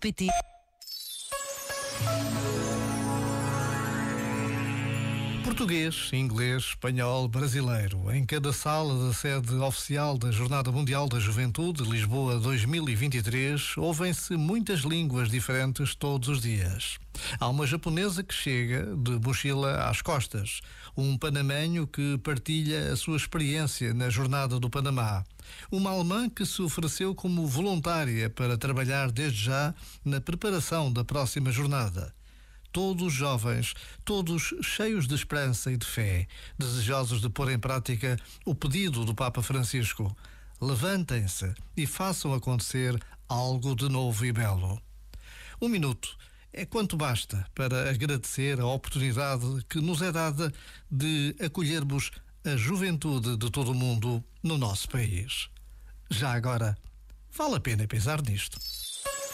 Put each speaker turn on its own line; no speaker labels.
saúde.pt.
Português, inglês, espanhol, brasileiro. Em cada sala da sede oficial da Jornada Mundial da Juventude Lisboa 2023, ouvem-se muitas línguas diferentes todos os dias. Há uma japonesa que chega de mochila às costas, um panamenho que partilha a sua experiência na Jornada do Panamá, uma alemã que se ofereceu como voluntária para trabalhar desde já na preparação da próxima jornada todos jovens, todos cheios de esperança e de fé, desejosos de pôr em prática o pedido do Papa Francisco. Levantem-se e façam acontecer algo de novo e belo. Um minuto é quanto basta para agradecer a oportunidade que nos é dada de acolhermos a juventude de todo o mundo no nosso país. Já agora, vale a pena pensar nisto.